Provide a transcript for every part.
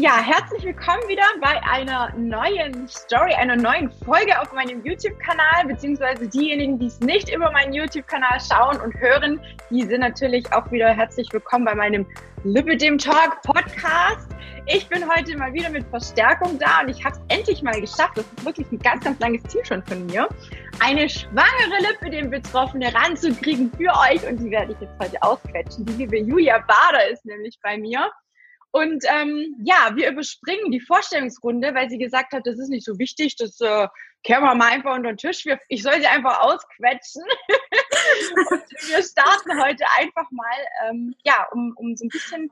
Ja, herzlich willkommen wieder bei einer neuen Story, einer neuen Folge auf meinem YouTube-Kanal, beziehungsweise diejenigen, die es nicht über meinen YouTube-Kanal schauen und hören, die sind natürlich auch wieder herzlich willkommen bei meinem Lipidem Talk Podcast. Ich bin heute mal wieder mit Verstärkung da und ich habe es endlich mal geschafft. Das ist wirklich ein ganz, ganz langes Ziel schon von mir, eine schwangere Lipidem-Betroffene ranzukriegen für euch und die werde ich jetzt heute ausquetschen. Die liebe Julia Bader ist nämlich bei mir. Und ähm, ja, wir überspringen die Vorstellungsrunde, weil sie gesagt hat, das ist nicht so wichtig, das äh, kehren wir mal einfach unter den Tisch. Wir, ich soll sie einfach ausquetschen. und wir starten heute einfach mal, ähm, ja, um, um so ein bisschen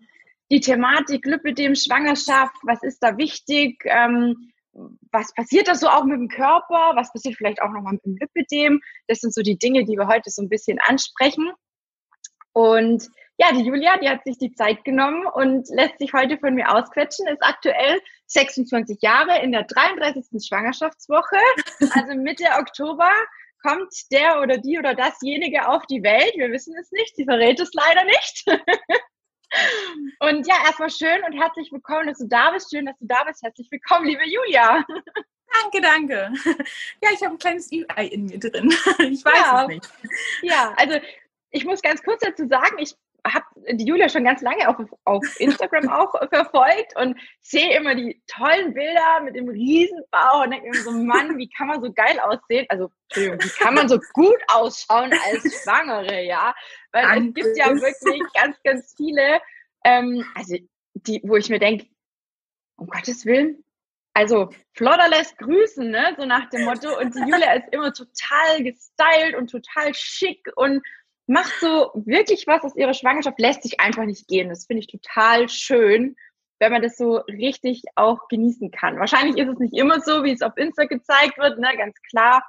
die Thematik Lipidem, Schwangerschaft, was ist da wichtig, ähm, was passiert da so auch mit dem Körper, was passiert vielleicht auch nochmal mit dem Lipidem. Das sind so die Dinge, die wir heute so ein bisschen ansprechen. Und ja, die Julia, die hat sich die Zeit genommen und lässt sich heute von mir ausquetschen, ist aktuell 26 Jahre in der 33. Schwangerschaftswoche. Also Mitte Oktober kommt der oder die oder dasjenige auf die Welt. Wir wissen es nicht, sie verrät es leider nicht. Und ja, erstmal schön und herzlich willkommen, dass du da bist. Schön, dass du da bist. Herzlich willkommen, liebe Julia. Danke, danke. Ja, ich habe ein kleines Ü-Ei in mir drin. Ich weiß ja. es nicht. Ja, also ich muss ganz kurz dazu sagen, ich habe die Julia schon ganz lange auf, auf Instagram auch verfolgt und sehe immer die tollen Bilder mit dem Riesenbauch und denke mir so, Mann, wie kann man so geil aussehen? Also, Entschuldigung, wie kann man so gut ausschauen als Schwangere, ja? Weil Danke. es gibt ja wirklich ganz, ganz viele, ähm, also die, wo ich mir denke, um Gottes Willen, also Flodder lässt grüßen, ne? so nach dem Motto. Und die Julia ist immer total gestylt und total schick und macht so wirklich was aus ihrer Schwangerschaft, lässt sich einfach nicht gehen. Das finde ich total schön, wenn man das so richtig auch genießen kann. Wahrscheinlich ist es nicht immer so, wie es auf Insta gezeigt wird, ne, ganz klar.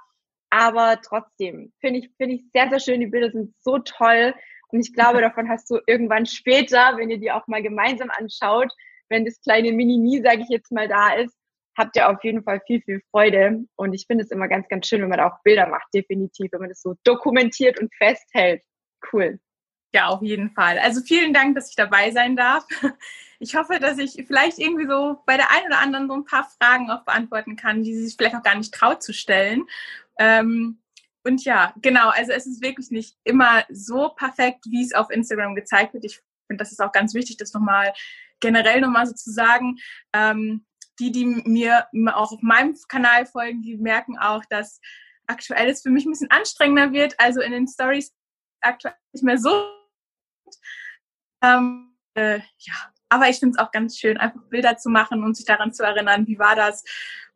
Aber trotzdem finde ich, finde ich sehr, sehr schön. Die Bilder sind so toll. Und ich glaube, davon hast du irgendwann später, wenn ihr die auch mal gemeinsam anschaut, wenn das kleine Mini-Mi, sage ich jetzt mal, da ist, habt ihr auf jeden Fall viel, viel Freude. Und ich finde es immer ganz, ganz schön, wenn man auch Bilder macht, definitiv, wenn man das so dokumentiert und festhält. Cool. Ja, auf jeden Fall. Also vielen Dank, dass ich dabei sein darf. Ich hoffe, dass ich vielleicht irgendwie so bei der einen oder anderen so ein paar Fragen auch beantworten kann, die sie sich vielleicht auch gar nicht traut zu stellen. Ähm, und ja, genau, also es ist wirklich nicht immer so perfekt, wie es auf Instagram gezeigt wird. Ich finde, das ist auch ganz wichtig, das nochmal generell nochmal so zu sagen. Ähm, die, die mir auch auf meinem Kanal folgen, die merken auch, dass aktuell es für mich ein bisschen anstrengender wird. Also in den Stories aktuell nicht mehr so. Ähm, äh, ja, aber ich finde es auch ganz schön, einfach Bilder zu machen und sich daran zu erinnern, wie war das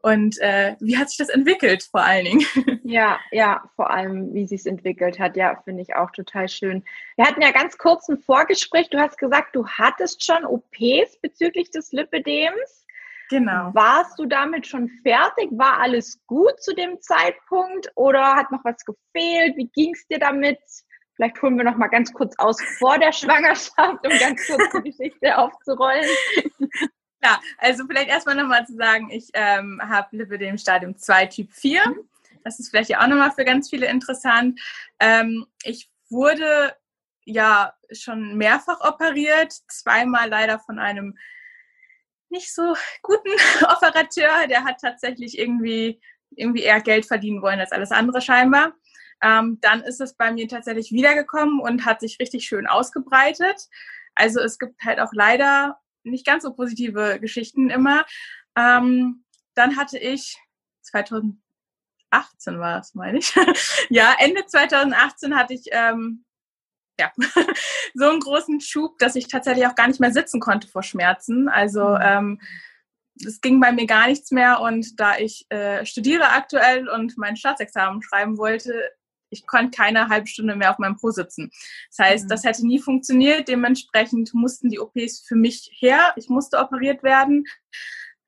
und äh, wie hat sich das entwickelt vor allen Dingen. Ja, ja, vor allem, wie sich es entwickelt hat, ja, finde ich auch total schön. Wir hatten ja ganz kurz ein Vorgespräch. Du hast gesagt, du hattest schon OPs bezüglich des Lipidems. Genau. Warst du damit schon fertig? War alles gut zu dem Zeitpunkt oder hat noch was gefehlt? Wie ging es dir damit? Vielleicht holen wir noch mal ganz kurz aus vor der Schwangerschaft, um ganz kurz die Geschichte aufzurollen. Ja, also vielleicht erstmal nochmal zu sagen, ich ähm, habe Lipidem Stadium 2 Typ 4. Mhm. Das ist vielleicht ja auch nochmal für ganz viele interessant. Ähm, ich wurde ja schon mehrfach operiert, zweimal leider von einem nicht so guten Operateur. Der hat tatsächlich irgendwie, irgendwie eher Geld verdienen wollen als alles andere scheinbar. Ähm, dann ist es bei mir tatsächlich wiedergekommen und hat sich richtig schön ausgebreitet. Also es gibt halt auch leider nicht ganz so positive Geschichten immer. Ähm, dann hatte ich 2018 war es, meine ich. ja, Ende 2018 hatte ich ähm, ja, so einen großen Schub, dass ich tatsächlich auch gar nicht mehr sitzen konnte vor Schmerzen. Also mhm. ähm, es ging bei mir gar nichts mehr und da ich äh, studiere aktuell und mein Staatsexamen schreiben wollte, ich konnte keine halbe Stunde mehr auf meinem Po sitzen. Das heißt, mhm. das hätte nie funktioniert. Dementsprechend mussten die OPs für mich her. Ich musste operiert werden.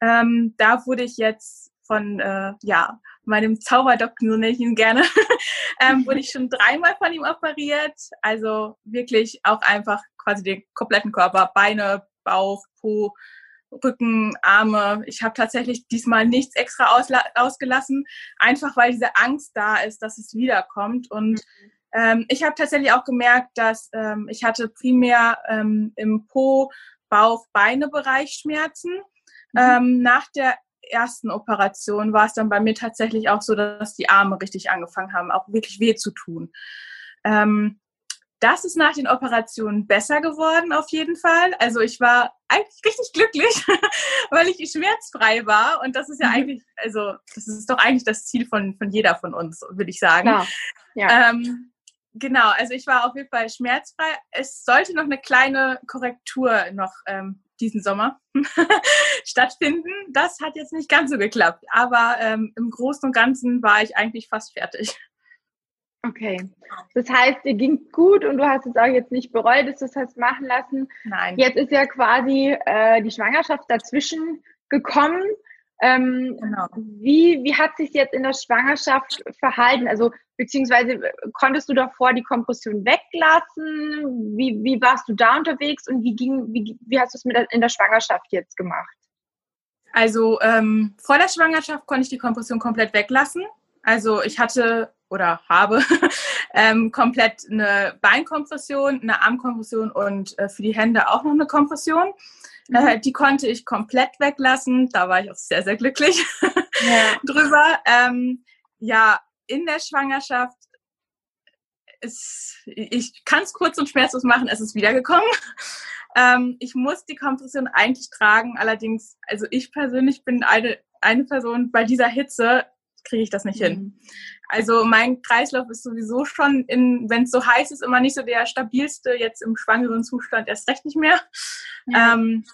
Ähm, da wurde ich jetzt von äh, ja, meinem Zauberdoktor, so nenne ich ihn gerne, ähm, wurde ich schon dreimal von ihm operiert. Also wirklich auch einfach quasi den kompletten Körper, Beine, Bauch, Po, Rücken, Arme. Ich habe tatsächlich diesmal nichts extra ausgelassen, einfach weil diese Angst da ist, dass es wiederkommt. Und mhm. ähm, ich habe tatsächlich auch gemerkt, dass ähm, ich hatte primär ähm, im Po, Bauch, Beine Bereich Schmerzen. Mhm. Ähm, nach der ersten Operation war es dann bei mir tatsächlich auch so, dass die Arme richtig angefangen haben, auch wirklich weh zu tun. Ähm, das ist nach den Operationen besser geworden, auf jeden Fall. Also ich war eigentlich richtig glücklich, weil ich schmerzfrei war. Und das ist ja mhm. eigentlich, also das ist doch eigentlich das Ziel von, von jeder von uns, würde ich sagen. Ja. ja. Ähm, genau, also ich war auf jeden Fall schmerzfrei. Es sollte noch eine kleine Korrektur noch ähm, diesen Sommer stattfinden. Das hat jetzt nicht ganz so geklappt, aber ähm, im Großen und Ganzen war ich eigentlich fast fertig. Okay. Das heißt, dir ging gut und du hast es auch jetzt nicht bereut, dass du es hast machen lassen. Nein. Jetzt ist ja quasi äh, die Schwangerschaft dazwischen gekommen. Ähm, genau. wie, wie hat sich jetzt in der Schwangerschaft verhalten? Also beziehungsweise konntest du davor die Kompression weglassen? Wie, wie warst du da unterwegs und wie ging, wie, wie hast du es mit in der Schwangerschaft jetzt gemacht? Also ähm, vor der Schwangerschaft konnte ich die Kompression komplett weglassen. Also ich hatte oder habe ähm, komplett eine Beinkompression, eine Armkompression und äh, für die Hände auch noch eine Kompression. Mhm. Äh, die konnte ich komplett weglassen. Da war ich auch sehr, sehr glücklich ja. drüber. Ähm, ja, in der Schwangerschaft ist, ich kann es kurz und schmerzlos machen, es ist wiedergekommen. Ähm, ich muss die Kompression eigentlich tragen, allerdings, also ich persönlich bin eine, eine Person bei dieser Hitze, kriege ich das nicht mhm. hin. Also mein Kreislauf ist sowieso schon, wenn es so heiß ist, immer nicht so der stabilste, jetzt im schwangeren Zustand erst recht nicht mehr. Ja. Ähm,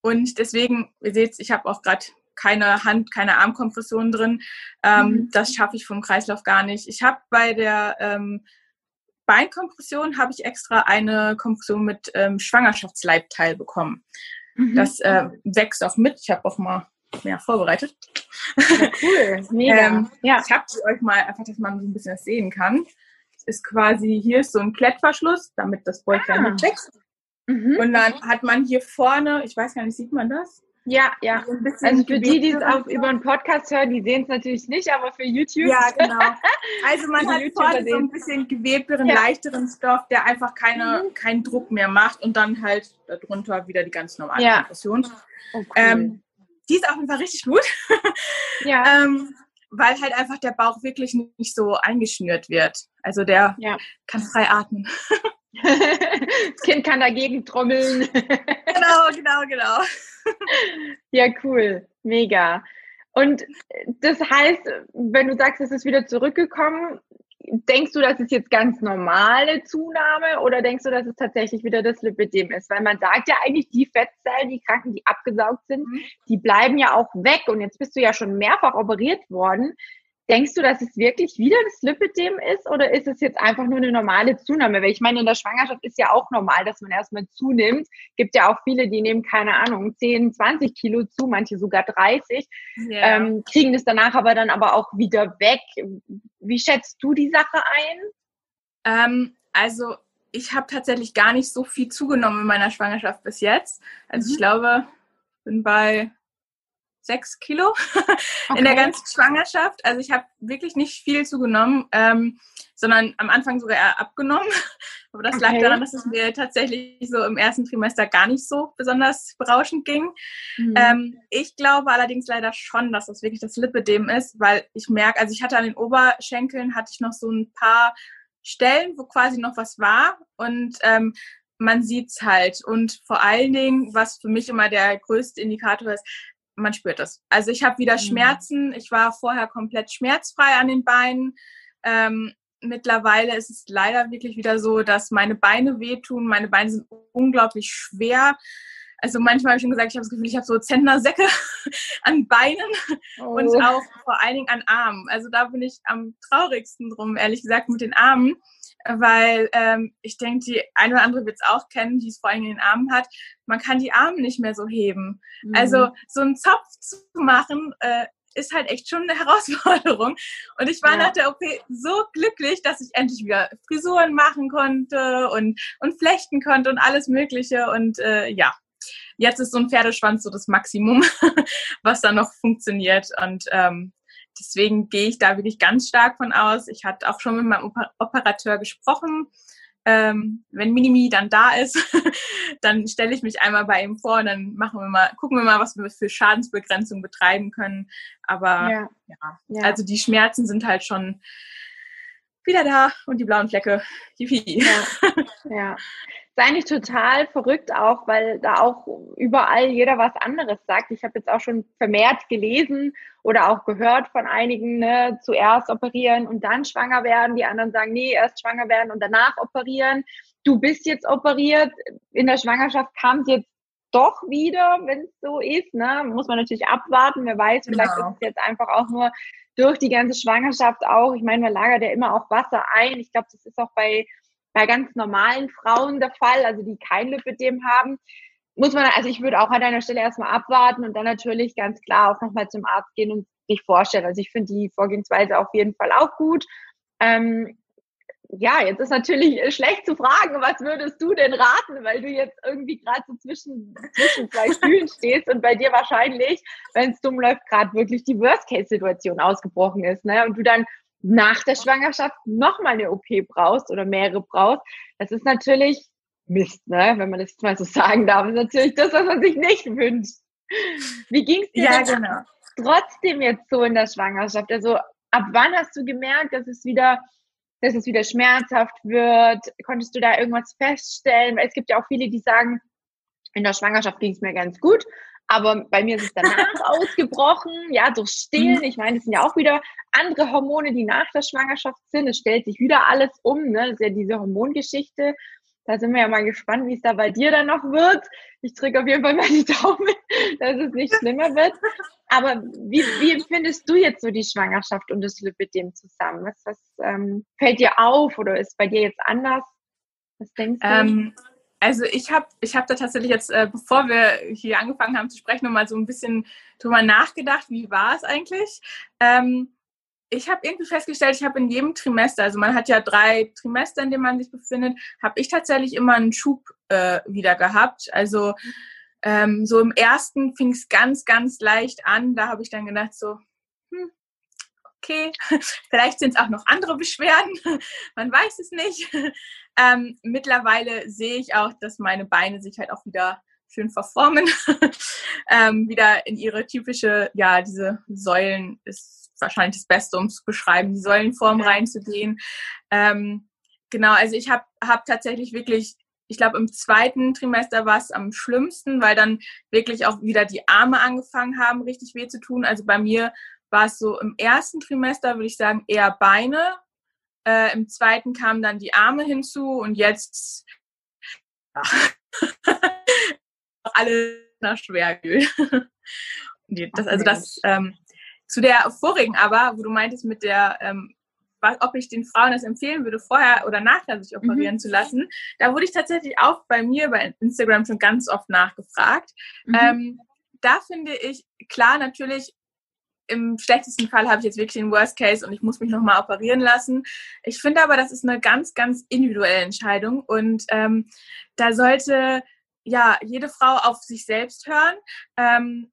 und deswegen, ihr seht, ich habe auch gerade keine Hand, keine Armkompression drin. Ähm, mhm. Das schaffe ich vom Kreislauf gar nicht. Ich habe bei der ähm, Beinkompression habe ich extra eine Kompression mit ähm, Schwangerschaftsleibteil bekommen. Mhm. Das äh, wächst auch mit. Ich habe auch mal mehr vorbereitet. Ja, cool, mega. ähm, ja. Ich habe euch mal einfach, dass man so ein bisschen das sehen kann. Ist quasi, hier ist so ein Klettverschluss, damit das Bäuchlein ah. wächst. Mhm. Und dann hat man hier vorne, ich weiß gar nicht, sieht man das? Ja, ja. So also für die, die es auch über einen Podcast hören, die sehen es natürlich nicht, aber für YouTube. Ja, genau. Also man hat vorne so ein bisschen gewebteren, ja. leichteren Stoff, der einfach keine, mhm. keinen Druck mehr macht und dann halt darunter wieder die ganz normale ja. Kompression. Oh, cool. ähm, die ist auf jeden Fall richtig gut. Ja. ähm, weil halt einfach der Bauch wirklich nicht so eingeschnürt wird. Also der ja. kann frei atmen. das Kind kann dagegen trommeln. genau, genau, genau. ja, cool. Mega. Und das heißt, wenn du sagst, es ist wieder zurückgekommen, denkst du, das ist jetzt ganz normale Zunahme oder denkst du, dass es tatsächlich wieder das Lipidem ist? Weil man sagt ja eigentlich, die Fettzellen, die Kranken, die abgesaugt sind, mhm. die bleiben ja auch weg. Und jetzt bist du ja schon mehrfach operiert worden. Denkst du, dass es wirklich wieder das Lipidem ist oder ist es jetzt einfach nur eine normale Zunahme? Weil ich meine, in der Schwangerschaft ist ja auch normal, dass man erstmal zunimmt. Gibt ja auch viele, die nehmen, keine Ahnung, 10, 20 Kilo zu, manche sogar 30, yeah. ähm, kriegen das danach aber dann aber auch wieder weg. Wie schätzt du die Sache ein? Ähm, also ich habe tatsächlich gar nicht so viel zugenommen in meiner Schwangerschaft bis jetzt. Also mhm. ich glaube, bin bei sechs Kilo okay. in der ganzen Schwangerschaft. Also ich habe wirklich nicht viel zugenommen, ähm, sondern am Anfang sogar eher abgenommen. Aber das okay. lag daran, dass es mir tatsächlich so im ersten Trimester gar nicht so besonders berauschend ging. Mhm. Ähm, ich glaube allerdings leider schon, dass das wirklich das Lipidem ist, weil ich merke, also ich hatte an den Oberschenkeln, hatte ich noch so ein paar Stellen, wo quasi noch was war und ähm, man sieht's halt. Und vor allen Dingen, was für mich immer der größte Indikator ist, man spürt es. Also ich habe wieder mhm. Schmerzen. Ich war vorher komplett schmerzfrei an den Beinen. Ähm, mittlerweile ist es leider wirklich wieder so, dass meine Beine wehtun. Meine Beine sind unglaublich schwer. Also manchmal habe ich schon gesagt, ich habe das Gefühl, ich habe so Zentnersäcke an Beinen oh. und auch vor allen Dingen an Armen. Also da bin ich am traurigsten drum, ehrlich gesagt, mit den Armen weil ähm, ich denke, die eine oder andere wird es auch kennen, die es vor allem in den Armen hat. Man kann die Arme nicht mehr so heben. Mhm. Also so einen Zopf zu machen, äh, ist halt echt schon eine Herausforderung. Und ich war ja. nach der OP so glücklich, dass ich endlich wieder Frisuren machen konnte und, und flechten konnte und alles Mögliche. Und äh, ja, jetzt ist so ein Pferdeschwanz so das Maximum, was da noch funktioniert. Und ähm, deswegen gehe ich da wirklich ganz stark von aus. Ich hatte auch schon mit meinem Operateur gesprochen. ähm, wenn Minimi dann da ist, dann stelle ich mich einmal bei ihm vor und dann machen wir mal, gucken wir mal, was wir für Schadensbegrenzung betreiben können. Aber ja, ja. ja. also die Schmerzen sind halt schon wieder da und die blauen Flecke. Yippie. Ja. ja. Ist eigentlich total verrückt auch, weil da auch überall jeder was anderes sagt. Ich habe jetzt auch schon vermehrt gelesen oder auch gehört von einigen, ne, zuerst operieren und dann schwanger werden. Die anderen sagen, nee, erst schwanger werden und danach operieren. Du bist jetzt operiert. In der Schwangerschaft kam es jetzt doch wieder, wenn es so ist. Ne? Muss man natürlich abwarten. Wer weiß, vielleicht genau. ist es jetzt einfach auch nur durch die ganze Schwangerschaft auch. Ich meine, man lagert ja immer auch Wasser ein. Ich glaube, das ist auch bei, bei ganz normalen Frauen der Fall, also die kein Lipidem haben. Muss man, also ich würde auch an deiner Stelle erstmal abwarten und dann natürlich ganz klar auch nochmal zum Arzt gehen und sich vorstellen. Also ich finde die Vorgehensweise auf jeden Fall auch gut. Ähm, ja, jetzt ist natürlich äh, schlecht zu fragen, was würdest du denn raten, weil du jetzt irgendwie gerade so zwischen, zwischen zwei Stühlen stehst und bei dir wahrscheinlich, wenn es dumm läuft, gerade wirklich die Worst-Case-Situation ausgebrochen ist, ne? Und du dann nach der Schwangerschaft nochmal eine OP brauchst oder mehrere brauchst. Das ist natürlich Mist, ne? Wenn man das jetzt mal so sagen darf. Das ist natürlich das, was man sich nicht wünscht. Wie ging es dir ja, genau. trotzdem jetzt so in der Schwangerschaft? Also ab wann hast du gemerkt, dass es wieder dass es wieder schmerzhaft wird? Konntest du da irgendwas feststellen? Weil es gibt ja auch viele, die sagen, in der Schwangerschaft ging es mir ganz gut, aber bei mir ist es danach ausgebrochen, ja, durch Stillen. Ich meine, es sind ja auch wieder andere Hormone, die nach der Schwangerschaft sind. Es stellt sich wieder alles um, ne? Das ist ja diese Hormongeschichte. Da sind wir ja mal gespannt, wie es da bei dir dann noch wird. Ich drücke auf jeden Fall mal die Daumen, dass es nicht schlimmer wird. Aber wie, wie empfindest du jetzt so die Schwangerschaft und das Lipidem zusammen? Was, was ähm, fällt dir auf oder ist bei dir jetzt anders? Was denkst du? Ähm, also ich habe ich hab da tatsächlich jetzt, äh, bevor wir hier angefangen haben zu sprechen, nochmal so ein bisschen drüber nachgedacht, wie war es eigentlich? Ähm, ich habe irgendwie festgestellt, ich habe in jedem Trimester, also man hat ja drei Trimester, in denen man sich befindet, habe ich tatsächlich immer einen Schub äh, wieder gehabt. Also ähm, so im ersten fing es ganz, ganz leicht an. Da habe ich dann gedacht so, hm, okay, vielleicht sind es auch noch andere Beschwerden, man weiß es nicht. Ähm, mittlerweile sehe ich auch, dass meine Beine sich halt auch wieder schön verformen, ähm, wieder in ihre typische, ja, diese Säulen ist wahrscheinlich das Beste, um zu beschreiben, die Säulenform reinzugehen. Ähm, genau, also ich habe hab tatsächlich wirklich ich glaube, im zweiten Trimester war es am schlimmsten, weil dann wirklich auch wieder die Arme angefangen haben, richtig weh zu tun. Also bei mir war es so im ersten Trimester, würde ich sagen, eher Beine. Äh, Im zweiten kamen dann die Arme hinzu und jetzt ja, alle nach das, also das ähm, zu der vorigen aber, wo du meintest mit der ähm, ob ich den Frauen das empfehlen würde, vorher oder nachher sich operieren mhm. zu lassen. Da wurde ich tatsächlich auch bei mir bei Instagram schon ganz oft nachgefragt. Mhm. Ähm, da finde ich, klar, natürlich, im schlechtesten Fall habe ich jetzt wirklich den Worst Case und ich muss mich nochmal operieren lassen. Ich finde aber, das ist eine ganz, ganz individuelle Entscheidung und ähm, da sollte ja jede Frau auf sich selbst hören. Ähm,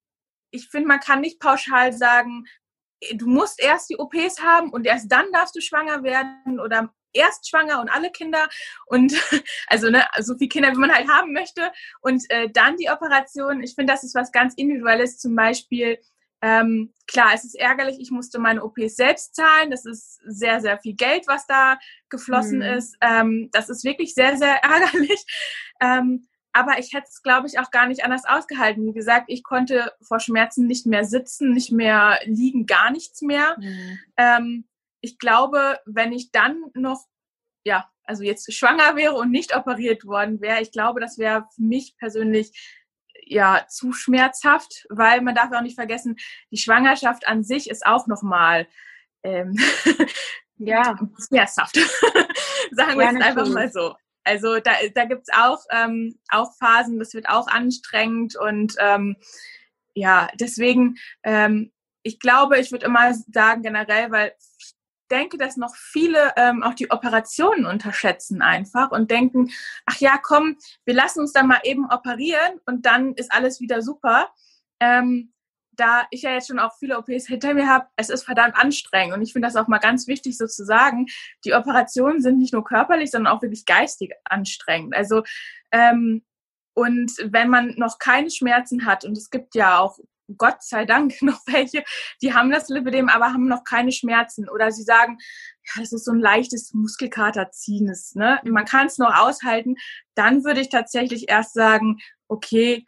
ich finde, man kann nicht pauschal sagen, du musst erst die OPs haben und erst dann darfst du schwanger werden oder erst schwanger und alle Kinder und also ne, so viele Kinder, wie man halt haben möchte und äh, dann die Operation. Ich finde, das ist was ganz Individuelles. Zum Beispiel, ähm, klar, es ist ärgerlich, ich musste meine OPs selbst zahlen. Das ist sehr, sehr viel Geld, was da geflossen mhm. ist. Ähm, das ist wirklich sehr, sehr ärgerlich. Ähm, aber ich hätte es, glaube ich, auch gar nicht anders ausgehalten. Wie gesagt, ich konnte vor Schmerzen nicht mehr sitzen, nicht mehr liegen, gar nichts mehr. Mhm. Ähm, ich glaube, wenn ich dann noch, ja, also jetzt schwanger wäre und nicht operiert worden wäre, ich glaube, das wäre für mich persönlich ja zu schmerzhaft, weil man darf auch nicht vergessen, die Schwangerschaft an sich ist auch nochmal ähm, ja schmerzhaft. Sagen wir ja, natürlich. einfach mal so. Also da, da gibt es auch, ähm, auch Phasen, das wird auch anstrengend und ähm, ja, deswegen, ähm, ich glaube, ich würde immer sagen generell, weil ich denke, dass noch viele ähm, auch die Operationen unterschätzen einfach und denken, ach ja, komm, wir lassen uns dann mal eben operieren und dann ist alles wieder super. Ähm, da ich ja jetzt schon auch viele OPs hinter mir habe, es ist verdammt anstrengend. Und ich finde das auch mal ganz wichtig so zu sagen, die Operationen sind nicht nur körperlich, sondern auch wirklich geistig anstrengend. Also ähm, und wenn man noch keine Schmerzen hat, und es gibt ja auch Gott sei Dank noch welche, die haben das Lipidem, aber haben noch keine Schmerzen. Oder sie sagen, ja, das ist so ein leichtes Muskelkaterziehendes. Ne? Man kann es noch aushalten. Dann würde ich tatsächlich erst sagen, okay,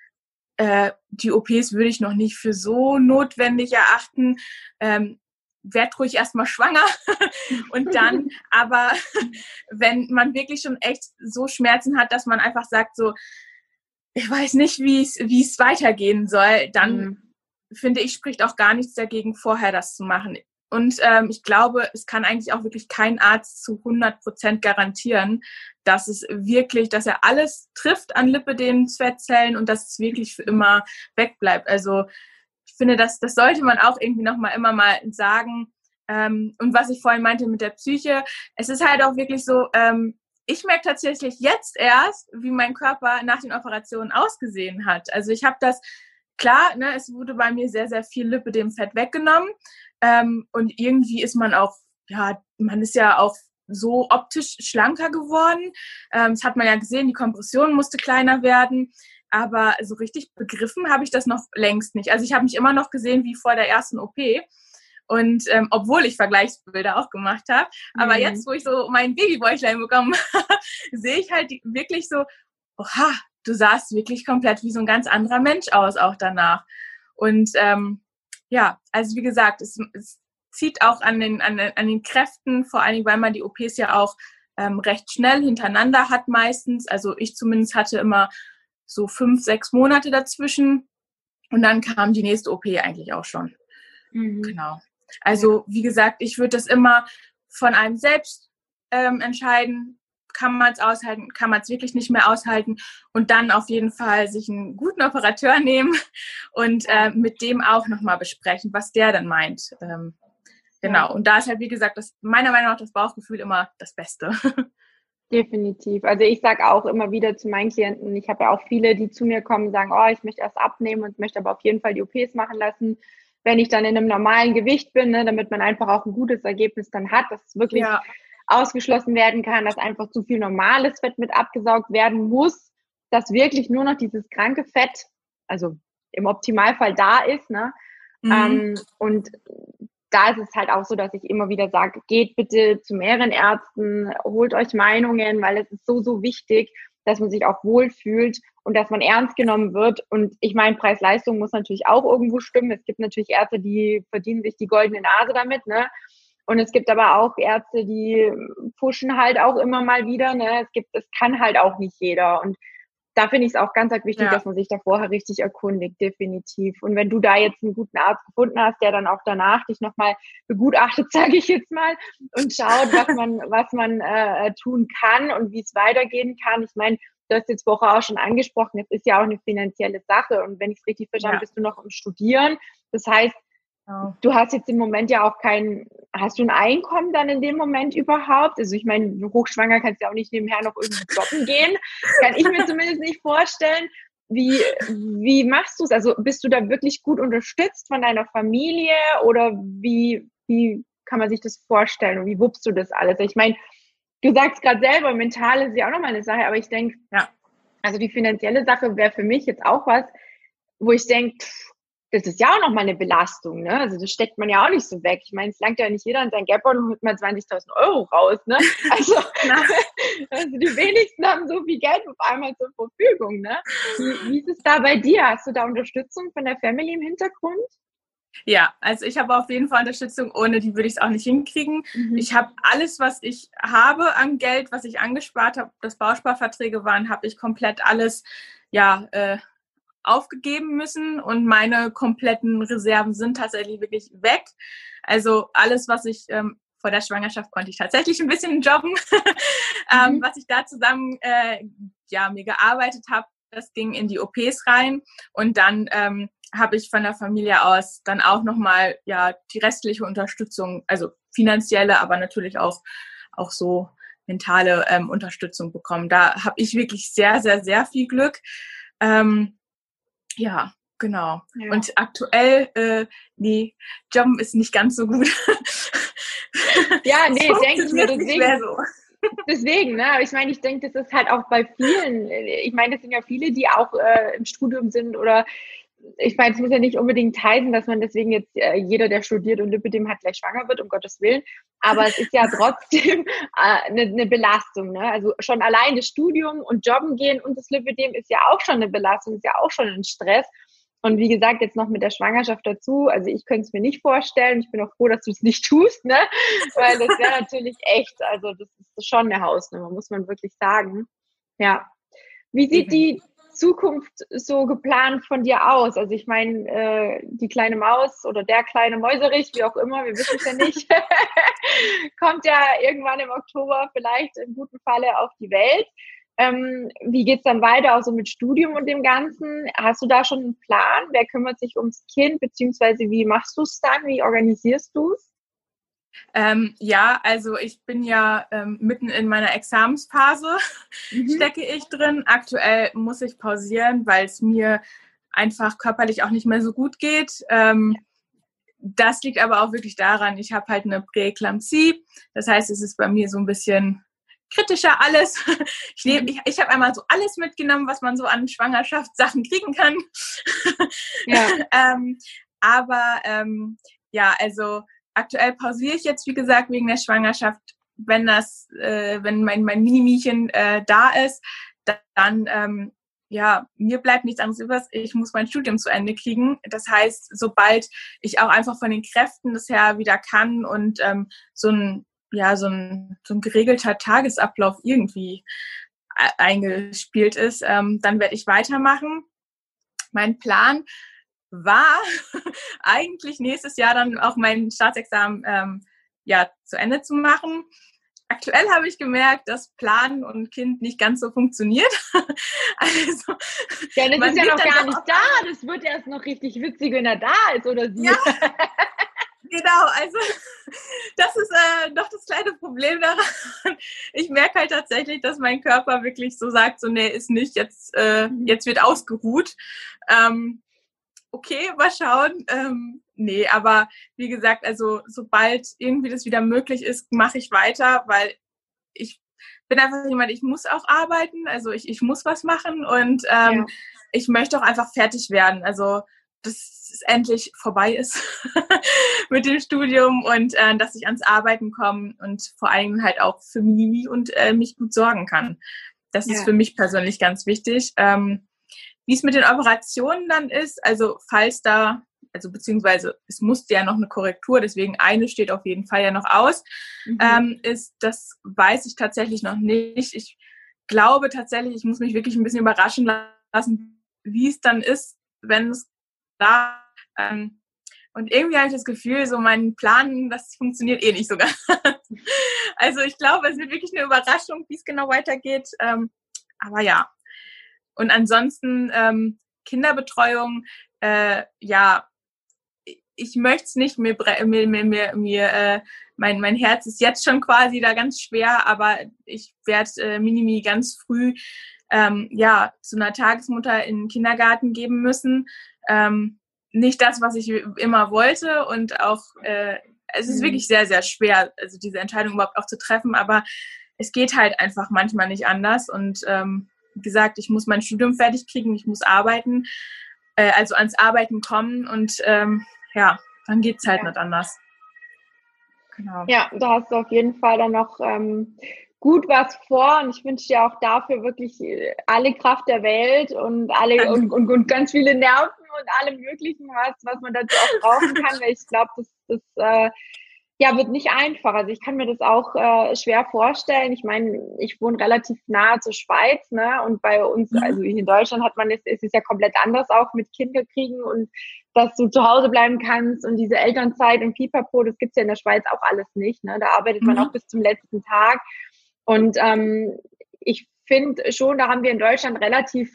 äh, die OPs würde ich noch nicht für so notwendig erachten. Ähm, werd ruhig erstmal schwanger und dann, aber wenn man wirklich schon echt so Schmerzen hat, dass man einfach sagt, so, ich weiß nicht, wie es weitergehen soll, dann mhm. finde ich, spricht auch gar nichts dagegen, vorher das zu machen. Und ähm, ich glaube, es kann eigentlich auch wirklich kein Arzt zu 100 Prozent garantieren, dass es wirklich, dass er alles trifft an Lipidem-Fettzellen und dass es wirklich für immer wegbleibt. Also ich finde, das, das sollte man auch irgendwie nochmal immer mal sagen. Ähm, und was ich vorhin meinte mit der Psyche, es ist halt auch wirklich so, ähm, ich merke tatsächlich jetzt erst, wie mein Körper nach den Operationen ausgesehen hat. Also ich habe das, klar, ne, es wurde bei mir sehr, sehr viel Lipidem-Fett weggenommen. Ähm, und irgendwie ist man auch, ja, man ist ja auch so optisch schlanker geworden. Ähm, das hat man ja gesehen, die Kompression musste kleiner werden. Aber so richtig begriffen habe ich das noch längst nicht. Also ich habe mich immer noch gesehen wie vor der ersten OP. Und ähm, obwohl ich Vergleichsbilder auch gemacht habe, aber mhm. jetzt, wo ich so mein Babybäuchlein bekommen sehe ich halt wirklich so, oha, du sahst wirklich komplett wie so ein ganz anderer Mensch aus, auch danach. Und ähm, ja, also wie gesagt, es, es zieht auch an den, an, den, an den Kräften, vor allen Dingen, weil man die OPs ja auch ähm, recht schnell hintereinander hat meistens. Also ich zumindest hatte immer so fünf, sechs Monate dazwischen. Und dann kam die nächste OP eigentlich auch schon. Mhm. Genau. Also wie gesagt, ich würde das immer von einem selbst ähm, entscheiden, kann man es aushalten, kann man es wirklich nicht mehr aushalten und dann auf jeden Fall sich einen guten Operateur nehmen und äh, mit dem auch nochmal besprechen, was der dann meint. Ähm, genau. Und da ist halt, wie gesagt, das, meiner Meinung nach das Bauchgefühl immer das Beste. Definitiv. Also ich sage auch immer wieder zu meinen Klienten, ich habe ja auch viele, die zu mir kommen, sagen, oh, ich möchte erst abnehmen und möchte aber auf jeden Fall die OPs machen lassen wenn ich dann in einem normalen Gewicht bin, ne, damit man einfach auch ein gutes Ergebnis dann hat, dass es wirklich ja. Ausgeschlossen werden kann, dass einfach zu viel normales Fett mit abgesaugt werden muss, dass wirklich nur noch dieses kranke Fett, also im Optimalfall da ist. Ne? Mhm. Ähm, und da ist es halt auch so, dass ich immer wieder sage, geht bitte zu mehreren Ärzten, holt euch Meinungen, weil es ist so, so wichtig, dass man sich auch wohlfühlt und dass man ernst genommen wird. Und ich meine, Preis-Leistung muss natürlich auch irgendwo stimmen. Es gibt natürlich Ärzte, die verdienen sich die goldene Nase damit, ne? Und es gibt aber auch Ärzte, die pushen halt auch immer mal wieder, ne? Es gibt, es kann halt auch nicht jeder. Und da finde ich es auch ganz, ganz wichtig, ja. dass man sich da vorher richtig erkundigt, definitiv. Und wenn du da jetzt einen guten Arzt gefunden hast, der dann auch danach dich nochmal begutachtet, sage ich jetzt mal, und schaut, was man, was man äh, tun kann und wie es weitergehen kann. Ich meine, du hast jetzt vorher auch schon angesprochen, es ist ja auch eine finanzielle Sache. Und wenn ich es richtig verstanden ja. bist du noch im Studieren. Das heißt, ja. du hast jetzt im Moment ja auch kein, hast du ein Einkommen dann in dem Moment überhaupt? Also ich meine, hochschwanger kannst du ja auch nicht nebenher noch irgendwie shoppen gehen. Kann ich mir zumindest nicht vorstellen. Wie, wie machst du es? Also bist du da wirklich gut unterstützt von deiner Familie oder wie, wie kann man sich das vorstellen und wie wuppst du das alles? Ich meine, du sagst gerade selber, mental ist ja auch nochmal eine Sache, aber ich denke, ja. also die finanzielle Sache wäre für mich jetzt auch was, wo ich denke, das ist ja auch nochmal eine Belastung, ne? Also das steckt man ja auch nicht so weg. Ich meine, es langt ja nicht jeder in sein Gap und holt mal 20.000 Euro raus, ne? Also, also die wenigsten haben so viel Geld auf einmal zur Verfügung, ne? Wie, wie ist es da bei dir? Hast du da Unterstützung von der Family im Hintergrund? Ja, also ich habe auf jeden Fall Unterstützung, ohne die würde ich es auch nicht hinkriegen. Mhm. Ich habe alles, was ich habe an Geld, was ich angespart habe, das Bausparverträge waren, habe ich komplett alles ja äh, aufgegeben müssen und meine kompletten Reserven sind tatsächlich wirklich weg. Also alles, was ich ähm, vor der Schwangerschaft konnte ich tatsächlich ein bisschen jobben, ähm, mhm. was ich da zusammen äh, ja mir gearbeitet habe, das ging in die OPs rein und dann ähm, habe ich von der Familie aus dann auch nochmal ja die restliche Unterstützung, also finanzielle, aber natürlich auch, auch so mentale ähm, Unterstützung bekommen. Da habe ich wirklich sehr, sehr, sehr viel Glück. Ähm, ja, Genau. Ja. Und aktuell, äh, nee, Jobben ist nicht ganz so gut. ja, nee, denke ich mir deswegen. So. Deswegen, ne? Aber ich meine, ich denke, das ist halt auch bei vielen, ich meine, das sind ja viele, die auch äh, im Studium sind oder ich meine, es muss ja nicht unbedingt heißen, dass man deswegen jetzt äh, jeder, der studiert und Lipidem hat, gleich schwanger wird, um Gottes Willen. Aber es ist ja trotzdem eine äh, ne Belastung. Ne? Also schon allein das Studium und Jobben gehen und das Lipidem ist ja auch schon eine Belastung, ist ja auch schon ein Stress. Und wie gesagt, jetzt noch mit der Schwangerschaft dazu. Also ich könnte es mir nicht vorstellen. Ich bin auch froh, dass du es nicht tust, ne? Weil das wäre natürlich echt, also das ist schon eine Hausnummer, muss man wirklich sagen. Ja. Wie sieht die Zukunft so geplant von dir aus? Also ich meine, äh, die kleine Maus oder der kleine Mäuserich, wie auch immer, wir wissen es ja nicht, kommt ja irgendwann im Oktober vielleicht im guten Falle auf die Welt. Ähm, wie geht's dann weiter, auch so mit Studium und dem Ganzen? Hast du da schon einen Plan? Wer kümmert sich ums Kind, beziehungsweise wie machst du es dann? Wie organisierst du es? Ähm, ja, also ich bin ja ähm, mitten in meiner Examensphase, mhm. stecke ich drin. Aktuell muss ich pausieren, weil es mir einfach körperlich auch nicht mehr so gut geht. Ähm, das liegt aber auch wirklich daran, ich habe halt eine Präeklampsie. Das heißt, es ist bei mir so ein bisschen kritischer alles. Ich, nehm, ich, ich habe einmal so alles mitgenommen, was man so an Schwangerschaftssachen kriegen kann. Ja. ähm, aber ähm, ja, also aktuell pausiere ich jetzt, wie gesagt, wegen der Schwangerschaft. Wenn das, äh, wenn mein, mein Minimiechen äh, da ist, dann, ähm, ja, mir bleibt nichts anderes über. Ich muss mein Studium zu Ende kriegen. Das heißt, sobald ich auch einfach von den Kräften das her wieder kann und ähm, so ein, ja, so ein, so ein geregelter Tagesablauf irgendwie e-, eingespielt ist, ähm, dann werde ich weitermachen. Mein Plan war eigentlich nächstes Jahr dann auch mein Staatsexamen ähm, ja, zu Ende zu machen. Aktuell habe ich gemerkt, dass Planen und Kind nicht ganz so funktioniert. also, ja, das ist ja noch gar nicht da. Das wird erst noch richtig witzig, wenn er da ist oder sie. Ja. genau, also das ist äh, doch das kleine Problem daran. Ich merke halt tatsächlich, dass mein Körper wirklich so sagt, so nee, ist nicht, jetzt, äh, mhm. jetzt wird ausgeruht. Ähm, okay, mal schauen. Ähm, nee, aber wie gesagt, also sobald irgendwie das wieder möglich ist, mache ich weiter, weil ich bin einfach jemand, ich muss auch arbeiten, also ich, ich muss was machen und ähm, ja. ich möchte auch einfach fertig werden. Also dass es endlich vorbei ist mit dem Studium und äh, dass ich ans Arbeiten komme und vor allem halt auch für Mimi und äh, mich gut sorgen kann. Das ja. ist für mich persönlich ganz wichtig. Ähm, wie es mit den Operationen dann ist, also falls da, also beziehungsweise es musste ja noch eine Korrektur, deswegen eine steht auf jeden Fall ja noch aus, mhm. ähm, ist, das weiß ich tatsächlich noch nicht. Ich glaube tatsächlich, ich muss mich wirklich ein bisschen überraschen lassen, wie es dann ist, wenn es da ähm, und irgendwie habe ich das Gefühl, so mein Plan, das funktioniert eh nicht sogar. also ich glaube, es wird wirklich eine Überraschung, wie es genau weitergeht. Ähm, aber ja, und ansonsten ähm, Kinderbetreuung, äh, ja, ich möchte es nicht, mir, mir, mir, mir, mir äh, mein, mein Herz ist jetzt schon quasi da ganz schwer, aber ich werde äh, Minimi ganz früh ähm, ja, zu einer Tagesmutter in den Kindergarten geben müssen. Ähm, nicht das, was ich immer wollte und auch, äh, es ist mhm. wirklich sehr, sehr schwer, also diese Entscheidung überhaupt auch zu treffen, aber es geht halt einfach manchmal nicht anders und ähm, gesagt, ich muss mein Studium fertig kriegen, ich muss arbeiten, äh, also ans Arbeiten kommen und ähm, ja, dann geht es halt ja. nicht anders. Genau. Ja, da hast du auf jeden Fall dann noch ähm, gut was vor und ich wünsche dir auch dafür wirklich äh, alle Kraft der Welt und alle und, und, und ganz viele Nerven und allem möglichen was, was man dazu auch brauchen kann, weil ich glaube, das, das äh, ja, wird nicht einfach. Also ich kann mir das auch äh, schwer vorstellen. Ich meine, ich wohne relativ nahe zur Schweiz, ne? Und bei uns, mhm. also in Deutschland hat man es, es ist ja komplett anders auch mit Kinderkriegen und dass du zu Hause bleiben kannst und diese Elternzeit und Pipapo, das gibt's ja in der Schweiz auch alles nicht. Ne? Da arbeitet man mhm. auch bis zum letzten Tag. Und ähm, ich finde schon, da haben wir in Deutschland relativ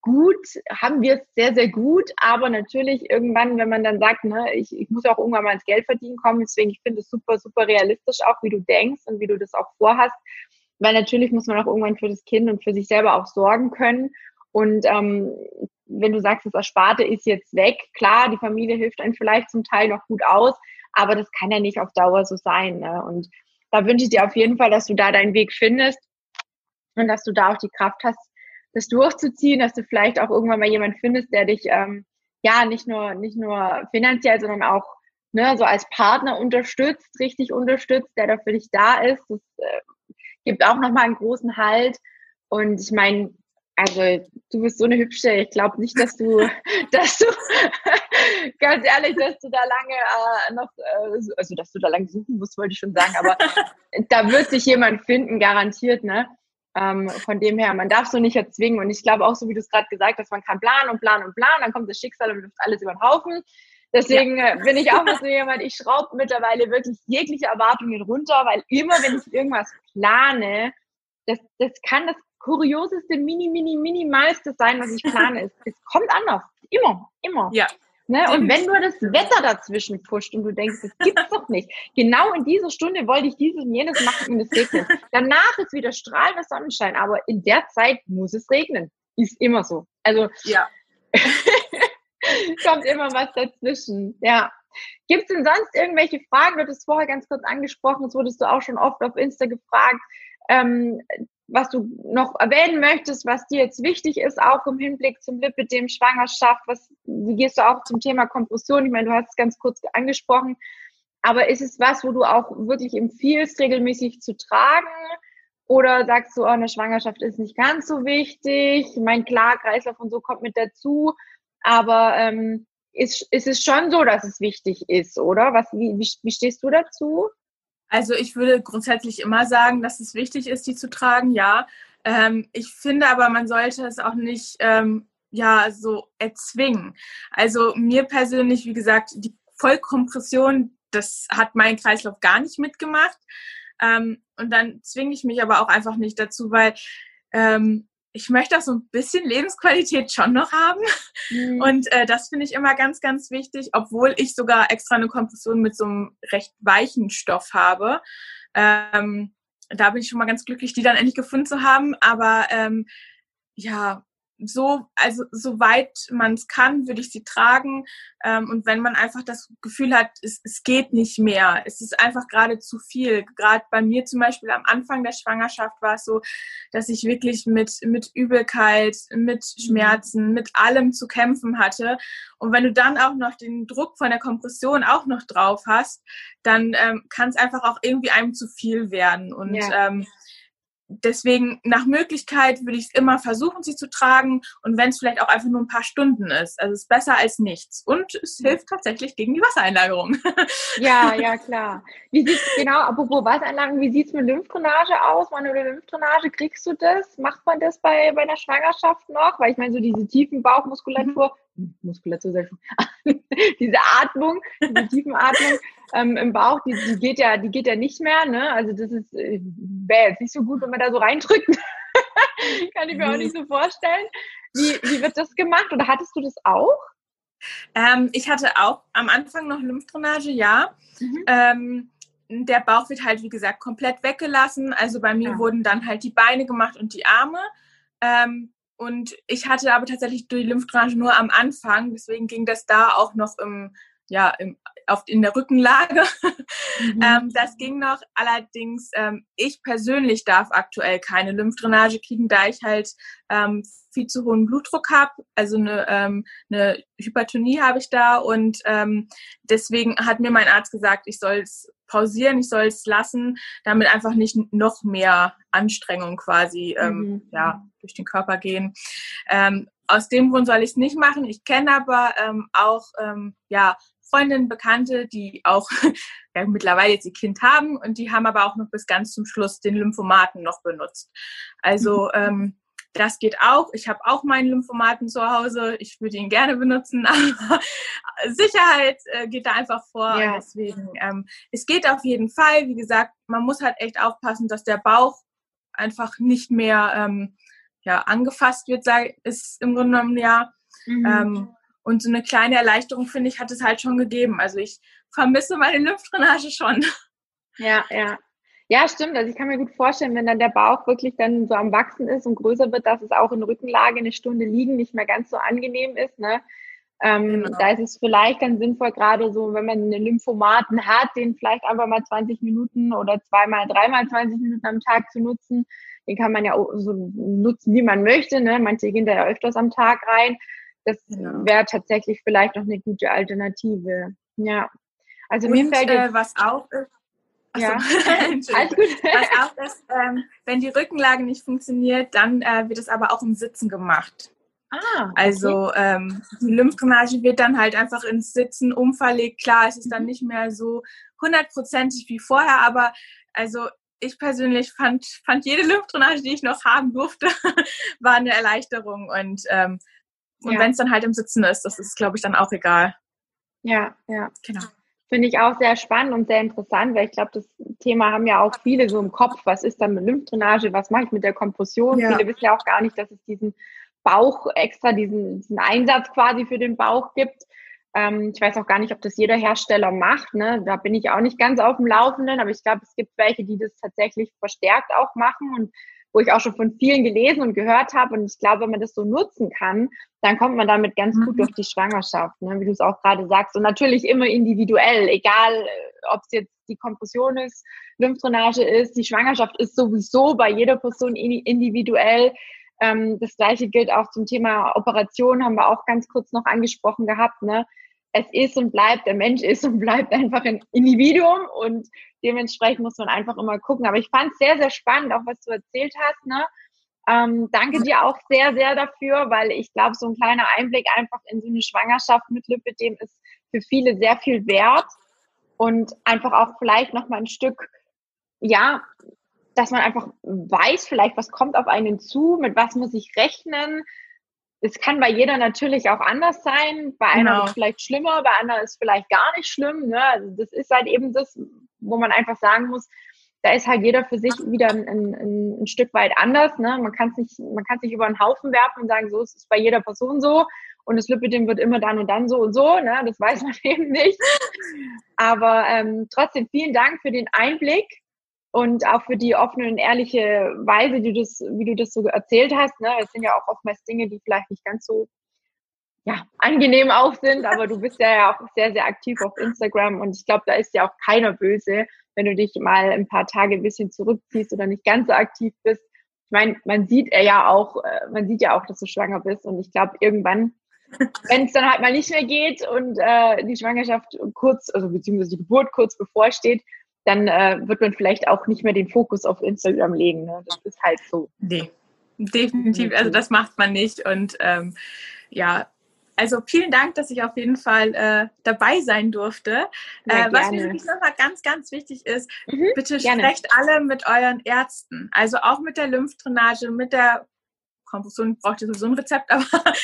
gut, haben wir es sehr, sehr gut, aber natürlich irgendwann, wenn man dann sagt, ne, ich, ich muss auch irgendwann mal ins Geld verdienen kommen, deswegen, ich finde es super, super realistisch auch, wie du denkst und wie du das auch vorhast, weil natürlich muss man auch irgendwann für das Kind und für sich selber auch sorgen können und ähm, wenn du sagst, das Ersparte ist jetzt weg, klar, die Familie hilft einem vielleicht zum Teil noch gut aus, aber das kann ja nicht auf Dauer so sein. Ne? Und da wünsche ich dir auf jeden Fall, dass du da deinen Weg findest und dass du da auch die Kraft hast, das durchzuziehen, dass du vielleicht auch irgendwann mal jemand findest, der dich ähm, ja nicht nur nicht nur finanziell, sondern auch ne, so als Partner unterstützt, richtig unterstützt, der da für dich da ist. Das äh, gibt auch nochmal einen großen Halt. Und ich meine, also du bist so eine hübsche. Ich glaube nicht, dass du, dass du, ganz ehrlich, dass du da lange äh, noch, äh, also dass du da lange suchen musst, wollte ich schon sagen. Aber da wird sich jemand finden, garantiert, ne? Ähm, von dem her, man darf so nicht erzwingen. Und ich glaube auch, so wie du es gerade gesagt hast, man kann planen und planen und planen, dann kommt das Schicksal und wirft alles über den Haufen. Deswegen ja. Äh, bin ich auch so jemand, ich schraube mittlerweile wirklich jegliche Erwartungen runter, weil immer, wenn ich irgendwas plane, das, das kann das kurioseste, mini, mini, minimalste sein, was ich plane. es, es kommt anders. Immer, immer. Ja. Ne? Und wenn nur das Wetter dazwischen pusht und du denkst, das gibt's doch nicht. Genau in dieser Stunde wollte ich dieses und jenes machen und es regnet. Danach ist wieder strahlender Sonnenschein, aber in der Zeit muss es regnen. Ist immer so. Also ja. kommt immer was dazwischen. Ja. Gibt es denn sonst irgendwelche Fragen? Du hattest vorher ganz kurz angesprochen, das wurdest du auch schon oft auf Insta gefragt, ähm, was du noch erwähnen möchtest, was dir jetzt wichtig ist, auch im Hinblick zum Lipidem, Schwangerschaft, was, wie gehst du auch zum Thema Kompression? Ich meine, du hast es ganz kurz angesprochen, aber ist es was, wo du auch wirklich empfiehlst, regelmäßig zu tragen? Oder sagst du, oh, eine Schwangerschaft ist nicht ganz so wichtig? Mein klar, Kreislauf und so kommt mit dazu. Aber ähm, ist, ist es schon so, dass es wichtig ist, oder? Was, wie, wie, wie stehst du dazu? Also ich würde grundsätzlich immer sagen, dass es wichtig ist, die zu tragen, ja. Ähm, ich finde aber, man sollte es auch nicht ähm, ja so erzwingen. Also mir persönlich, wie gesagt, die Vollkompression, das hat mein Kreislauf gar nicht mitgemacht. Ähm, und dann zwinge ich mich aber auch einfach nicht dazu, weil ähm, ich möchte auch so ein bisschen Lebensqualität schon noch haben. Mhm. Und äh, das finde ich immer ganz, ganz wichtig, obwohl ich sogar extra eine Kompression mit so einem recht weichen Stoff habe. Ähm, da bin ich schon mal ganz glücklich, die dann endlich gefunden zu haben. Aber ähm, ja, so, also soweit man es kann, würde ich sie tragen. Ähm, und wenn man einfach das Gefühl hat, es, es geht nicht mehr, es ist einfach gerade zu viel. Gerade bei mir zum Beispiel am Anfang der Schwangerschaft war es so, dass ich wirklich mit, mit Übelkeit, mit mhm. Schmerzen, mit allem zu kämpfen hatte. Und wenn du dann auch noch den Druck von der Kompression auch noch drauf hast, dann ähm, kann es einfach auch irgendwie einem zu viel werden. Und ja. ähm, deswegen nach Möglichkeit würde ich es immer versuchen, sie zu tragen und wenn es vielleicht auch einfach nur ein paar Stunden ist. Also es ist besser als nichts. Und es hilft tatsächlich gegen die Wassereinlagerung. Ja, ja, klar. Wie sieht's genau, apropos Wassereinlagerung, wie sieht es mit Lymphdrainage aus? Manuelle Lymphdrainage, kriegst du das? Macht man das bei, bei einer Schwangerschaft noch? Weil ich meine, so diese tiefen Bauchmuskulatur, mhm. Muskulatur, diese Atmung, diese tiefen Atmung, ähm, im Bauch, die, die, geht ja, die geht ja nicht mehr. Ne? Also das ist äh, wäre jetzt nicht so gut, wenn man da so reindrückt. Kann ich mir auch nicht so vorstellen. Wie, wie wird das gemacht? Oder hattest du das auch? Ähm, ich hatte auch am Anfang noch Lymphdrainage, ja. Mhm. Ähm, der Bauch wird halt, wie gesagt, komplett weggelassen. Also bei mir ja. wurden dann halt die Beine gemacht und die Arme. Ähm, und ich hatte aber tatsächlich die Lymphdrainage nur am Anfang. Deswegen ging das da auch noch im ja, im, auf, in der Rückenlage. Mhm. ähm, das ging noch. Allerdings, ähm, ich persönlich darf aktuell keine Lymphdrainage kriegen, da ich halt ähm, viel zu hohen Blutdruck habe. Also eine, ähm, eine Hypertonie habe ich da. Und ähm, deswegen hat mir mein Arzt gesagt, ich soll es pausieren, ich soll es lassen, damit einfach nicht noch mehr Anstrengung quasi ähm, mhm. ja, durch den Körper gehen. Ähm, aus dem Grund soll ich es nicht machen. Ich kenne aber ähm, auch ähm, ja, Freundinnen, Bekannte, die auch ja, mittlerweile jetzt ihr Kind haben und die haben aber auch noch bis ganz zum Schluss den Lymphomaten noch benutzt. Also mhm. ähm, das geht auch. Ich habe auch meinen Lymphomaten zu Hause. Ich würde ihn gerne benutzen, aber Sicherheit äh, geht da einfach vor. Ja. Deswegen, ähm, es geht auf jeden Fall. Wie gesagt, man muss halt echt aufpassen, dass der Bauch einfach nicht mehr ähm, ja, angefasst wird, sag, ist im Grunde genommen ja. Mhm. Ähm, und so eine kleine Erleichterung, finde ich, hat es halt schon gegeben. Also ich vermisse meine Lymphdrainage schon. Ja, ja. Ja, stimmt. Also ich kann mir gut vorstellen, wenn dann der Bauch wirklich dann so am Wachsen ist und größer wird, dass es auch in Rückenlage eine Stunde liegen nicht mehr ganz so angenehm ist. Ne? Ähm, genau. Da ist es vielleicht dann sinnvoll, gerade so, wenn man einen Lymphomaten hat, den vielleicht einfach mal 20 Minuten oder zweimal, dreimal 20 Minuten am Tag zu nutzen. Den kann man ja auch so nutzen, wie man möchte. Ne? Manche gehen da ja öfters am Tag rein. Das genau. wäre tatsächlich vielleicht noch eine gute Alternative. Ja. Also Und, mir fällt jetzt, äh, was auch ist, ja. Alles gut. Was auch ist, ähm, wenn die Rückenlage nicht funktioniert, dann äh, wird es aber auch im Sitzen gemacht. Ah, okay. Also ähm, die Lymphdrainage wird dann halt einfach ins Sitzen umverlegt. Klar, es ist dann mhm. nicht mehr so hundertprozentig wie vorher, aber also ich persönlich fand, fand jede Lymphdrainage, die ich noch haben durfte, war eine Erleichterung. Und, ähm, und ja. wenn es dann halt im Sitzen ist, das ist, glaube ich, dann auch egal. Ja, ja. Genau. Finde ich auch sehr spannend und sehr interessant, weil ich glaube, das Thema haben ja auch viele so im Kopf. Was ist dann mit Lymphdrainage? Was mache ich mit der Kompression? Ja. Viele wissen ja auch gar nicht, dass es diesen Bauch extra diesen, diesen Einsatz quasi für den Bauch gibt. Ähm, ich weiß auch gar nicht, ob das jeder Hersteller macht. Ne? Da bin ich auch nicht ganz auf dem Laufenden, aber ich glaube, es gibt welche, die das tatsächlich verstärkt auch machen und wo ich auch schon von vielen gelesen und gehört habe. Und ich glaube, wenn man das so nutzen kann, dann kommt man damit ganz gut mhm. durch die Schwangerschaft, ne? wie du es auch gerade sagst. Und natürlich immer individuell, egal äh, ob es jetzt die Kompression ist, Lymphdrainage ist, die Schwangerschaft ist sowieso bei jeder Person individuell. Ähm, das gleiche gilt auch zum Thema Operation, haben wir auch ganz kurz noch angesprochen gehabt. Ne? Es ist und bleibt, der Mensch ist und bleibt einfach ein Individuum und dementsprechend muss man einfach immer gucken. Aber ich fand es sehr, sehr spannend, auch was du erzählt hast. Ne? Ähm, danke dir auch sehr, sehr dafür, weil ich glaube, so ein kleiner Einblick einfach in so eine Schwangerschaft mit Lipidem ist für viele sehr viel wert und einfach auch vielleicht noch mal ein Stück, ja, dass man einfach weiß, vielleicht, was kommt auf einen zu, mit was muss ich rechnen. Es kann bei jeder natürlich auch anders sein. Bei einer genau. ist es vielleicht schlimmer, bei einer ist es vielleicht gar nicht schlimm. Ne? Also das ist halt eben das, wo man einfach sagen muss, da ist halt jeder für sich wieder ein, ein, ein Stück weit anders. Ne? Man kann es nicht, man kann nicht über einen Haufen werfen und sagen, so ist es bei jeder Person so und das Lipidem wird immer dann und dann so und so. Ne? Das weiß man eben nicht. Aber ähm, trotzdem vielen Dank für den Einblick und auch für die offene und ehrliche Weise, die du das, wie du das so erzählt hast. Ne? Es sind ja auch oftmals Dinge, die vielleicht nicht ganz so ja, angenehm auch sind, aber du bist ja auch sehr, sehr aktiv auf Instagram und ich glaube, da ist ja auch keiner böse, wenn du dich mal ein paar Tage ein bisschen zurückziehst oder nicht ganz so aktiv bist. Ich meine, man sieht ja auch, äh, man sieht ja auch, dass du schwanger bist und ich glaube, irgendwann, wenn es dann halt mal nicht mehr geht und äh, die Schwangerschaft kurz, also beziehungsweise die Geburt kurz bevorsteht, dann äh, wird man vielleicht auch nicht mehr den Fokus auf Instagram legen. Ne? Das ist halt so. Nee, definitiv. Also das macht man nicht. Und ähm, ja, also vielen Dank, dass ich auf jeden Fall äh, dabei sein durfte. Äh, was mir wirklich nochmal ganz, ganz wichtig ist, mhm, bitte gerne. sprecht alle mit euren Ärzten. Also auch mit der Lymphdrainage, mit der Kompression braucht ihr sowieso ein Rezept, aber,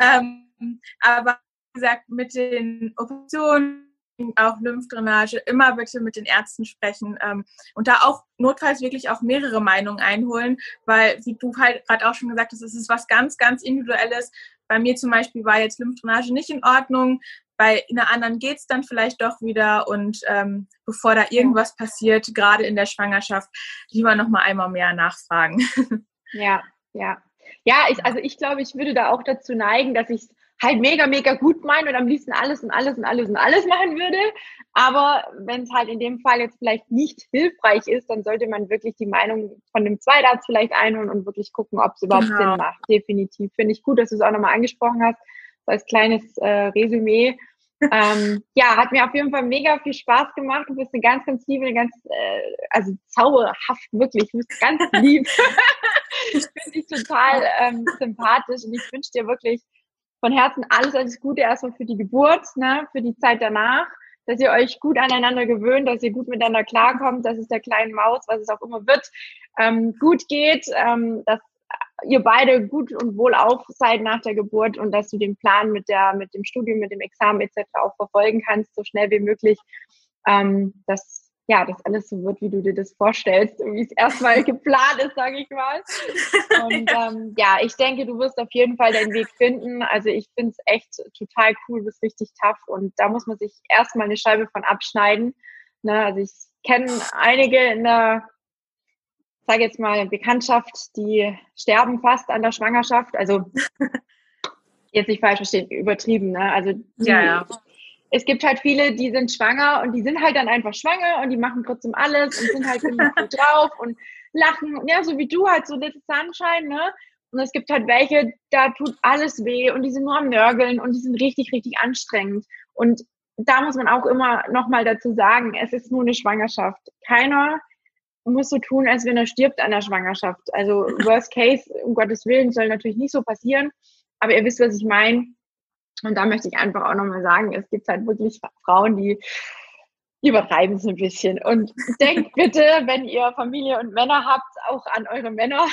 ähm, aber wie gesagt, mit den Operationen auch Lymphdrainage, immer bitte mit den Ärzten sprechen ähm, und da auch notfalls wirklich auch mehrere Meinungen einholen, weil, wie du halt gerade auch schon gesagt hast, es ist was ganz, ganz Individuelles. Bei mir zum Beispiel war jetzt Lymphdrainage nicht in Ordnung, bei einer anderen geht es dann vielleicht doch wieder und ähm, bevor da irgendwas passiert, gerade in der Schwangerschaft, lieber nochmal einmal mehr nachfragen. Ja, ja. Ja, ich, also ich glaube, ich würde da auch dazu neigen, dass ich halt mega, mega gut meinen und am liebsten alles und alles und alles und alles machen würde. Aber wenn es halt in dem Fall jetzt vielleicht nicht hilfreich ist, dann sollte man wirklich die Meinung von dem Zweitarzt vielleicht einholen und wirklich gucken, ob es überhaupt genau. Sinn macht. Definitiv. Finde ich gut, dass du es auch nochmal angesprochen hast. So als kleines äh, Resümee. ähm, ja, hat mir auf jeden Fall mega viel Spaß gemacht. Du bist eine ganz, ganz liebe, eine ganz, äh, also zauberhaft, wirklich. Du bist ganz lieb. ich finde dich total ähm, sympathisch und ich wünsche dir wirklich von Herzen alles, alles Gute erstmal für die Geburt, ne, für die Zeit danach, dass ihr euch gut aneinander gewöhnt, dass ihr gut miteinander klarkommt, dass es der kleinen Maus, was es auch immer wird, ähm, gut geht, ähm, dass ihr beide gut und wohl auf seid nach der Geburt und dass du den Plan mit der, mit dem Studium, mit dem Examen etc. auch verfolgen kannst, so schnell wie möglich. Ähm, dass ja, das alles so wird, wie du dir das vorstellst, wie es erstmal geplant ist, sage ich mal. Und ähm, ja, ich denke, du wirst auf jeden Fall deinen Weg finden. Also ich finde es echt total cool, du bist richtig tough und da muss man sich erstmal eine Scheibe von abschneiden. Ne? Also ich kenne einige in der sage jetzt mal, Bekanntschaft, die sterben fast an der Schwangerschaft. Also jetzt nicht falsch verstehen, übertrieben. Ne? Also die, ja, ja. Es gibt halt viele, die sind schwanger und die sind halt dann einfach schwanger und die machen trotzdem alles und sind halt irgendwie gut drauf und lachen. Ja, so wie du halt, so Little Sunshine, ne? Und es gibt halt welche, da tut alles weh und die sind nur am Nörgeln und die sind richtig, richtig anstrengend. Und da muss man auch immer nochmal dazu sagen, es ist nur eine Schwangerschaft. Keiner muss so tun, als wenn er stirbt an der Schwangerschaft. Also Worst Case, um Gottes Willen, soll natürlich nicht so passieren. Aber ihr wisst, was ich meine. Und da möchte ich einfach auch nochmal sagen, es gibt halt wirklich Frauen, die übertreiben es ein bisschen. Und denkt bitte, wenn ihr Familie und Männer habt, auch an eure Männer.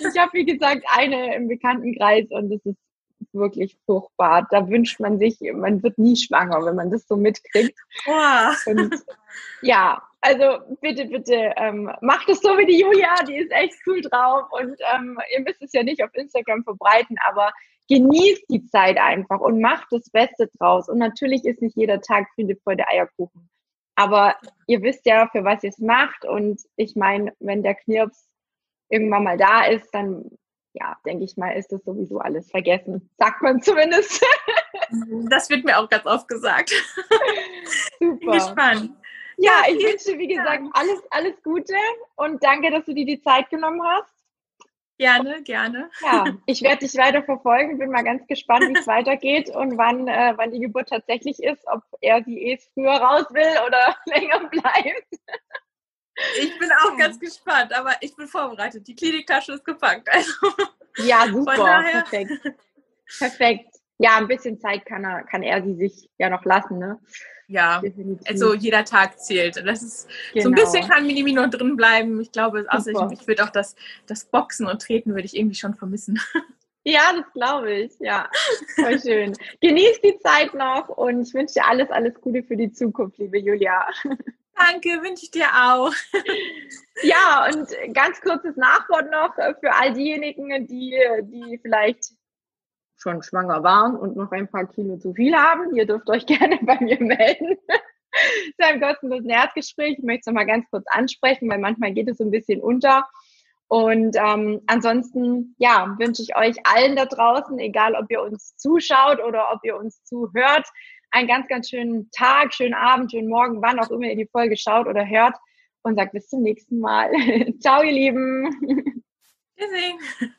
ich habe, wie gesagt, eine im Bekanntenkreis und es ist wirklich furchtbar. Da wünscht man sich, man wird nie schwanger, wenn man das so mitkriegt. Oh. Und ja, also bitte, bitte ähm, macht es so wie die Julia, die ist echt cool drauf und ähm, ihr müsst es ja nicht auf Instagram verbreiten, aber genießt die Zeit einfach und macht das Beste draus. Und natürlich ist nicht jeder Tag Friede, Freude, Eierkuchen. Aber ihr wisst ja, für was ihr es macht. Und ich meine, wenn der Knirps irgendwann mal da ist, dann ja, denke ich mal, ist das sowieso alles vergessen. Sagt man zumindest. das wird mir auch ganz oft gesagt. Super. Bin gespannt. Ja, ich wünsche, wie gesagt, alles, alles Gute und danke, dass du dir die Zeit genommen hast. Gerne, gerne. Ja, ich werde dich weiter verfolgen, bin mal ganz gespannt, wie es weitergeht und wann, äh, wann die Geburt tatsächlich ist, ob er sie eh früher raus will oder länger bleibt. Ich bin auch ganz gespannt, aber ich bin vorbereitet. Die Kliniktasche ist gepackt. Also ja, super. Perfekt. Perfekt. Ja, ein bisschen Zeit kann er, kann er sie sich ja noch lassen, ne? Ja, Definitiv. also jeder Tag zählt. Das ist genau. so ein genau. bisschen kann Minimi noch drin bleiben. Ich glaube, außer ich, ich würde auch das, das Boxen und Treten würde ich irgendwie schon vermissen. Ja, das glaube ich. Ja, voll schön. Genieß die Zeit noch und ich wünsche dir alles, alles Gute für die Zukunft, liebe Julia. Danke, wünsche ich dir auch. Ja, und ganz kurzes Nachwort noch für all diejenigen, die, die vielleicht schon schwanger waren und noch ein paar Kilo zu viel haben. Ihr dürft euch gerne bei mir melden. zu einem kostenlosen Erstgespräch. Ich möchte es nochmal ganz kurz ansprechen, weil manchmal geht es so ein bisschen unter. Und ähm, ansonsten, ja, wünsche ich euch allen da draußen, egal ob ihr uns zuschaut oder ob ihr uns zuhört, einen ganz, ganz schönen Tag, schönen Abend, schönen Morgen, wann auch immer ihr die Folge schaut oder hört und sagt bis zum nächsten Mal. Ciao, ihr Lieben. Tschüssi.